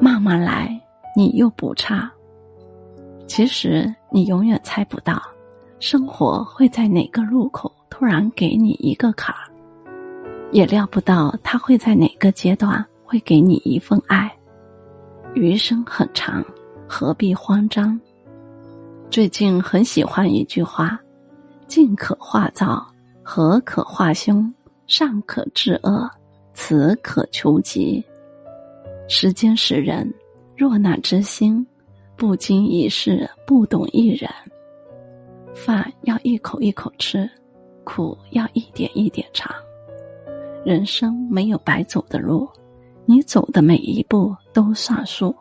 慢慢来，你又不差。其实你永远猜不到，生活会在哪个路口突然给你一个坎儿，也料不到他会在哪个阶段会给你一份爱。余生很长，何必慌张？最近很喜欢一句话：“静可化躁，和可化凶，善可治恶，此可求吉。”时间使人，若那之心，不经一事，不懂一人。饭要一口一口吃，苦要一点一点尝。人生没有白走的路，你走的每一步都算数。